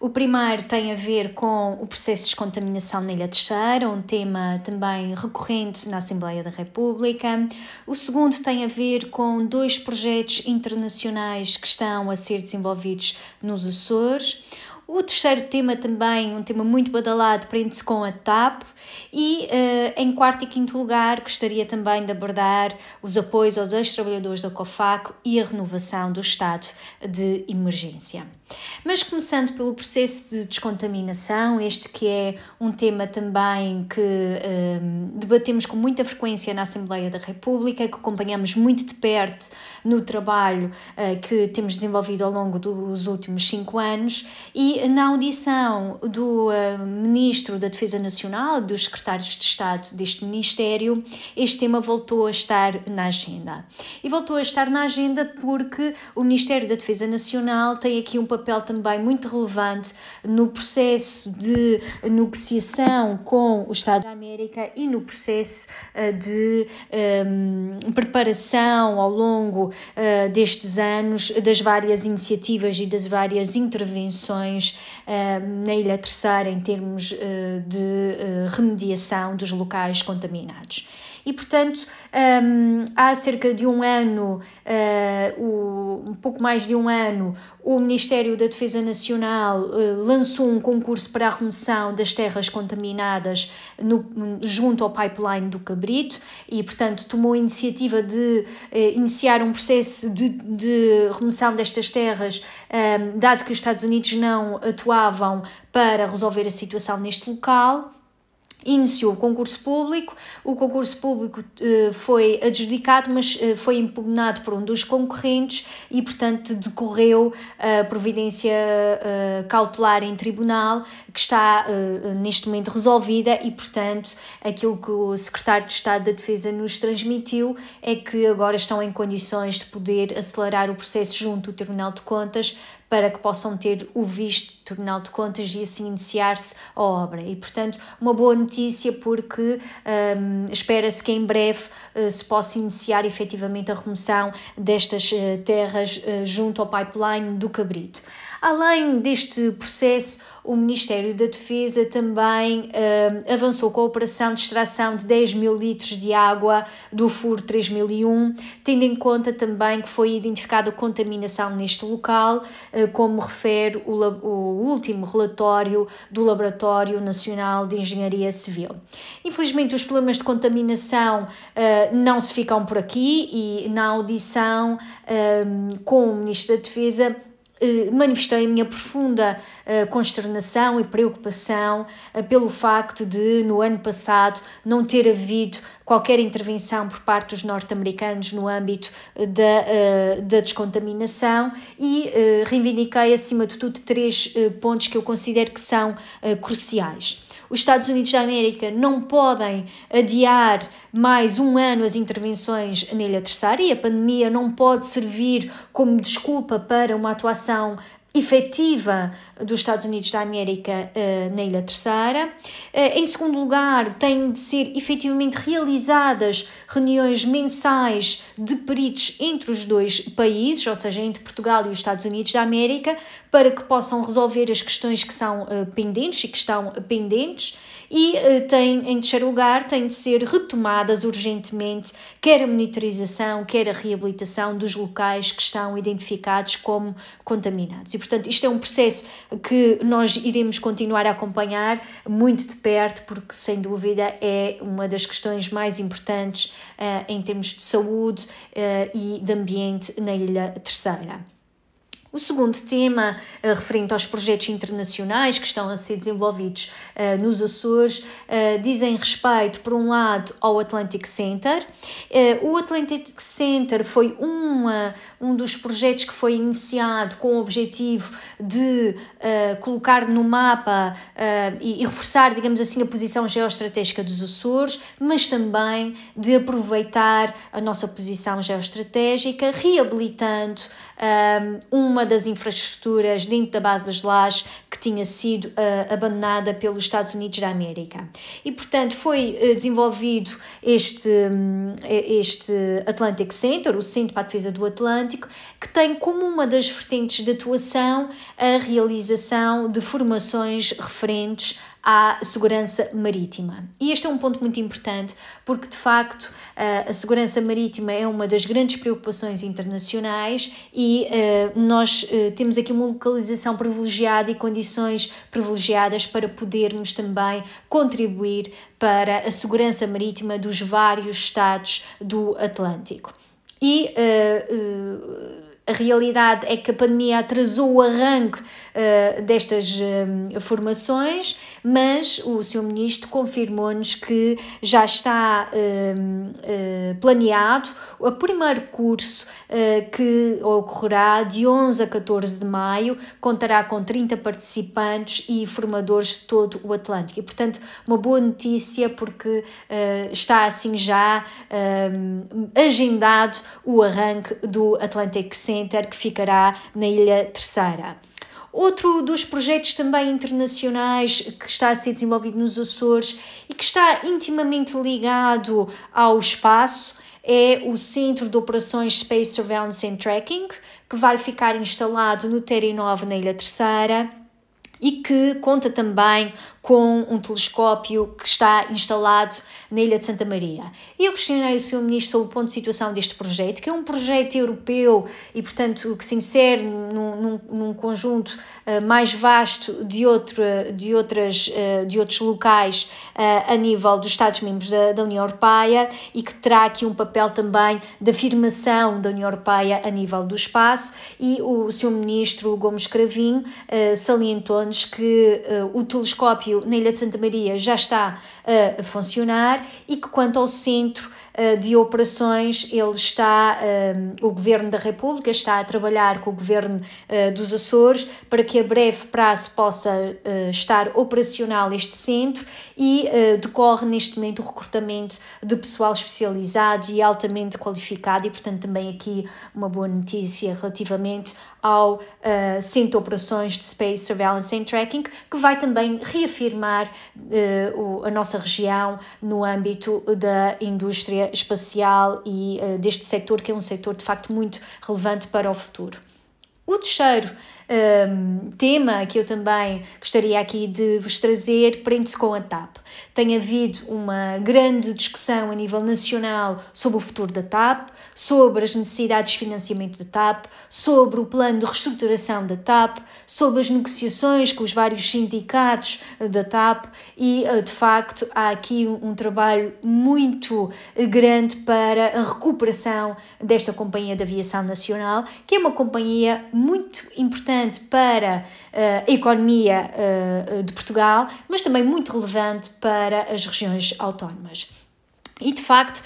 O primeiro tem a ver com o processo de descontaminação na Ilha Terceira, um tema também recorrente na Assembleia da República. O segundo tem a ver com dois projetos internacionais que estão a ser desenvolvidos nos Açores. O terceiro tema também, um tema muito badalado, prende-se com a TAP. E uh, em quarto e quinto lugar, gostaria também de abordar os apoios aos ex-trabalhadores da COFACO e a renovação do estado de emergência. Mas começando pelo processo de descontaminação, este que é um tema também que um, debatemos com muita frequência na Assembleia da República, que acompanhamos muito de perto no trabalho uh, que temos desenvolvido ao longo dos últimos cinco anos, e na audição do uh, Ministro da Defesa Nacional, dos secretários de Estado deste Ministério, este tema voltou a estar na agenda. E voltou a estar na agenda porque o Ministério da Defesa Nacional tem aqui um papel também muito relevante no processo de negociação com o Estado da América e no processo uh, de um, ehm, preparação ao longo uh, destes anos das várias iniciativas e das várias intervenções uh, na Ilha Terceira em termos de remediação dos locais contaminados. E, portanto, um, há cerca de um ano, uh, o, um pouco mais de um ano, o Ministério da Defesa Nacional uh, lançou um concurso para a remoção das terras contaminadas no, junto ao pipeline do Cabrito e, portanto, tomou a iniciativa de uh, iniciar um processo de, de remoção destas terras, um, dado que os Estados Unidos não atuavam para resolver a situação neste local iniciou o concurso público, o concurso público uh, foi adjudicado, mas uh, foi impugnado por um dos concorrentes e, portanto, decorreu a providência uh, cautelar em tribunal, que está neste momento resolvida e, portanto, aquilo que o secretário de Estado da Defesa nos transmitiu é que agora estão em condições de poder acelerar o processo junto ao Tribunal de Contas para que possam ter o visto Tribunal de Contas e assim iniciar-se a obra. E, portanto, uma boa notícia porque um, espera-se que em breve uh, se possa iniciar efetivamente a remoção destas uh, terras uh, junto ao pipeline do Cabrito. Além deste processo, o Ministério da Defesa também uh, avançou com a operação de extração de 10 mil litros de água do furo 3001, tendo em conta também que foi identificada contaminação neste local, uh, como refere o, o último relatório do Laboratório Nacional de Engenharia Civil. Infelizmente, os problemas de contaminação uh, não se ficam por aqui e na audição com o Ministro da Defesa manifestei a minha profunda eh, consternação e preocupação eh, pelo facto de, no ano passado, não ter havido qualquer intervenção por parte dos norte-americanos no âmbito da, da descontaminação e reivindiquei, acima de tudo, três pontos que eu considero que são cruciais. Os Estados Unidos da América não podem adiar mais um ano as intervenções na Ilha Terceira e a pandemia não pode servir como desculpa para uma atuação efetiva dos Estados Unidos da América uh, na Ilha Terceira. Uh, em segundo lugar, têm de ser efetivamente realizadas reuniões mensais de peritos entre os dois países, ou seja, entre Portugal e os Estados Unidos da América, para que possam resolver as questões que são uh, pendentes e que estão pendentes. E tem, em terceiro lugar, têm de ser retomadas urgentemente quer a monitorização, quer a reabilitação dos locais que estão identificados como contaminados. E, portanto, isto é um processo que nós iremos continuar a acompanhar muito de perto, porque sem dúvida é uma das questões mais importantes uh, em termos de saúde uh, e de ambiente na Ilha Terceira. O segundo tema, uh, referente aos projetos internacionais que estão a ser desenvolvidos uh, nos Açores, uh, dizem respeito, por um lado, ao Atlantic Center. o Atlantic Center foi uma, um dos projetos que foi iniciado com o objetivo de colocar no mapa e, e reforçar, digamos assim, a posição geoestratégica dos Açores, mas também de aproveitar a nossa posição geoestratégica, reabilitando uma das infraestruturas dentro da base das Lajes que tinha sido uh, abandonada pelos Estados Unidos da América. E, portanto, foi uh, desenvolvido este, um, este Atlantic Center, o Centro para a Defesa do Atlântico, que tem como uma das vertentes de atuação a realização de formações referentes à segurança marítima. E este é um ponto muito importante porque, de facto, a segurança marítima é uma das grandes preocupações internacionais e nós temos aqui uma localização privilegiada e condições privilegiadas para podermos também contribuir para a segurança marítima dos vários estados do Atlântico. E a realidade é que a pandemia atrasou o arranque uh, destas uh, formações, mas o Sr. Ministro confirmou-nos que já está uh, planeado o primeiro curso que ocorrerá de 11 a 14 de maio, contará com 30 participantes e formadores de todo o Atlântico. E, portanto, uma boa notícia porque está assim já agendado o arranque do Atlantic Center que ficará na Ilha Terceira. Outro dos projetos também internacionais que está a ser desenvolvido nos Açores e que está intimamente ligado ao espaço é o Centro de Operações Space Surveillance and Tracking, que vai ficar instalado no Terra Nova, na Ilha Terceira e que conta também com um telescópio que está instalado na Ilha de Santa Maria. E eu questionei o Sr. Ministro sobre o ponto de situação deste projeto, que é um projeto europeu e, portanto, que se insere num, num, num conjunto uh, mais vasto de, outro, de, outras, uh, de outros locais uh, a nível dos Estados-membros da, da União Europeia e que terá aqui um papel também de afirmação da União Europeia a nível do espaço. E o Sr. Ministro Gomes Cravinho salientou-nos que o telescópio na Ilha de Santa Maria já está a funcionar e que quanto ao centro de operações, ele está, um, o Governo da República está a trabalhar com o Governo uh, dos Açores para que a breve prazo possa estar operacional este centro e decorre neste momento o recrutamento de pessoal especializado e altamente qualificado e, portanto, também aqui uma boa notícia relativamente ao uh, Centro de Operações de Space Surveillance and Tracking, que vai também reafirmar uh, o, a nossa região no âmbito da indústria espacial e uh, deste setor, que é um setor de facto muito relevante para o futuro. O terceiro um, tema que eu também gostaria aqui de vos trazer prende-se com a TAP. Tem havido uma grande discussão a nível nacional sobre o futuro da TAP, sobre as necessidades de financiamento da TAP, sobre o plano de reestruturação da TAP, sobre as negociações com os vários sindicatos da TAP e, eh, de facto, há aqui um, um trabalho muito grande para a recuperação desta companhia de aviação nacional, que é uma companhia muito importante importante para uh, a economia uh, de Portugal, mas também muito relevante para as regiões autónomas. E de facto,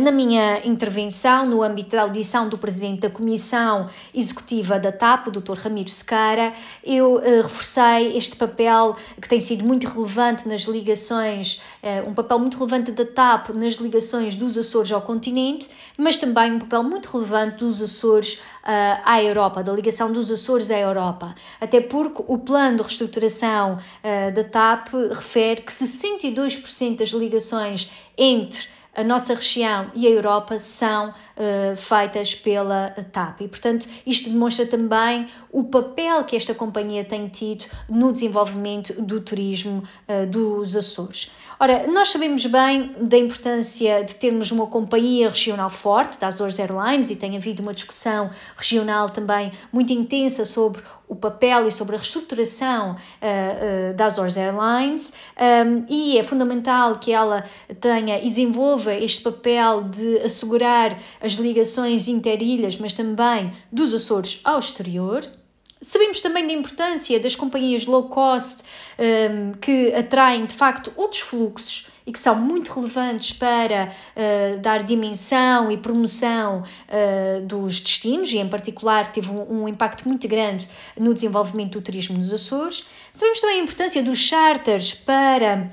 na minha intervenção, no âmbito da audição do presidente da Comissão Executiva da TAP, o Dr. Ramiro Sequeira, eu reforcei este papel que tem sido muito relevante nas ligações, um papel muito relevante da TAP nas ligações dos Açores ao continente, mas também um papel muito relevante dos Açores uh, à Europa, da ligação dos Açores à Europa. Até porque o plano de reestruturação uh, da TAP refere que 62% das ligações entre a nossa região e a Europa são uh, feitas pela TAP. E, portanto, isto demonstra também o papel que esta companhia tem tido no desenvolvimento do turismo uh, dos Açores. Ora, nós sabemos bem da importância de termos uma companhia regional forte, da Azores Airlines, e tem havido uma discussão regional também muito intensa sobre o papel e sobre a reestruturação uh, uh, das Azores Airlines um, e é fundamental que ela tenha e desenvolva este papel de assegurar as ligações interilhas, mas também dos Açores ao exterior Sabemos também da importância das companhias low cost um, que atraem de facto outros fluxos e que são muito relevantes para uh, dar dimensão e promoção uh, dos destinos, e em particular teve um, um, impacto muito grande no desenvolvimento do turismo nos Açores. Sabemos também a importância dos charters para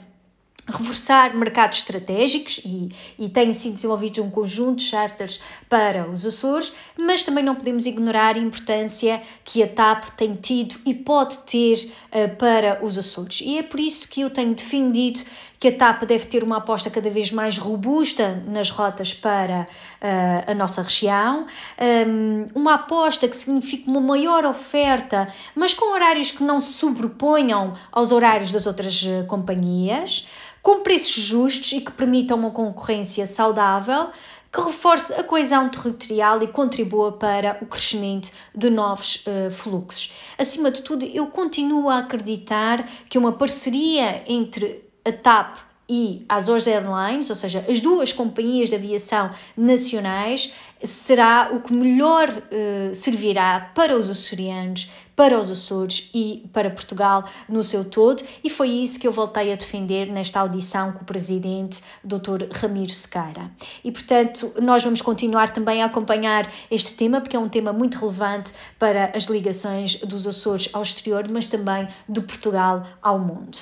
reforçar mercados estratégicos e, e tem sido desenvolvido um conjunto de charters para os Açores, mas também não podemos ignorar a importância que a TAP tem tido e pode ter uh, para os Açores. E é por isso que eu tenho defendido que a TAP deve ter uma aposta cada vez mais robusta nas rotas para uh, a nossa região, um, uma aposta que signifique uma maior oferta, mas com horários que não se sobreponham aos horários das outras uh, companhias, com preços justos e que permitam uma concorrência saudável, que reforce a coesão territorial e contribua para o crescimento de novos uh, fluxos. Acima de tudo, eu continuo a acreditar que uma parceria entre a TAP e a Azores Airlines, ou seja, as duas companhias de aviação nacionais, será o que melhor uh, servirá para os açorianos, para os Açores e para Portugal no seu todo, e foi isso que eu voltei a defender nesta audição com o presidente Dr. Ramiro Sequeira. E portanto, nós vamos continuar também a acompanhar este tema, porque é um tema muito relevante para as ligações dos Açores ao exterior, mas também de Portugal ao mundo.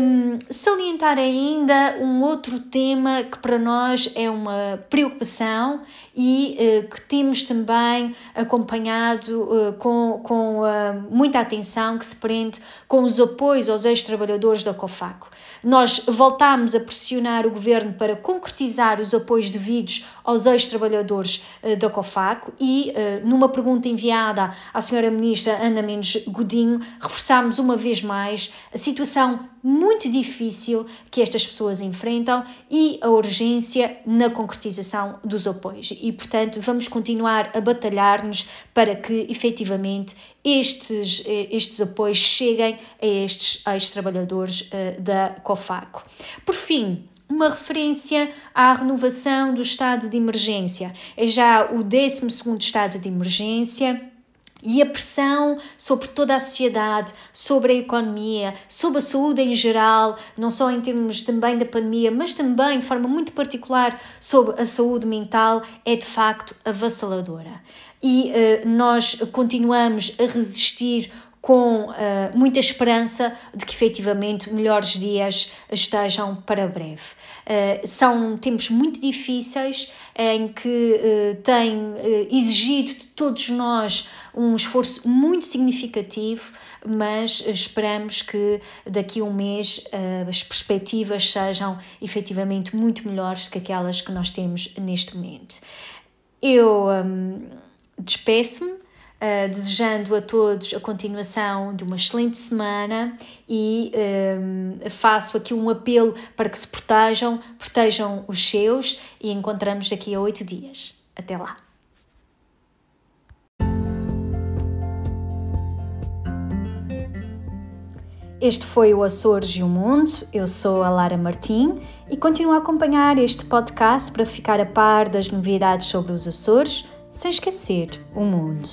Um, salientar ainda um outro tema que para nós é uma preocupação e uh, que temos também acompanhado uh, com, com muita atenção que se prende com os apoios aos ex-trabalhadores da COFACO. Nós voltámos a pressionar o governo para concretizar os apoios devidos aos ex-trabalhadores uh, da COFACO e, uh, numa pergunta enviada à senhora ministra Ana Mendes Godinho, reforçámos uma vez mais a situação muito difícil que estas pessoas enfrentam e a urgência na concretização dos apoios. E, portanto, vamos continuar a batalhar-nos para que efetivamente estes, eh, estes apoios cheguem a estes ex-trabalhadores uh, da COFACO. Por fim, uma referência à renovação do estado de emergência. É já o 12 estado de emergência e a pressão sobre toda a sociedade, sobre a economia, sobre a saúde em geral, não só em termos também da pandemia, mas também de forma muito particular sobre a saúde mental, é de facto avassaladora. E uh, nós continuamos a resistir com uh, muita esperança de que efetivamente melhores dias estejam para breve. Uh, são tempos muito difíceis em que uh, tem exigido de todos nós um esforço muito significativo, mas esperamos que daqui a um mês as perspectivas sejam efetivamente muito melhores do que aquelas que nós temos neste momento. Eu um, despeço-me Uh, desejando a todos a continuação de uma excelente semana e um, faço aqui um apelo para que se protejam, protejam os seus e encontramos daqui a oito dias. Até lá! Este foi o Açores e o Mundo. Eu sou a Lara Martim e continuo a acompanhar este podcast para ficar a par das novidades sobre os Açores, sem esquecer o mundo.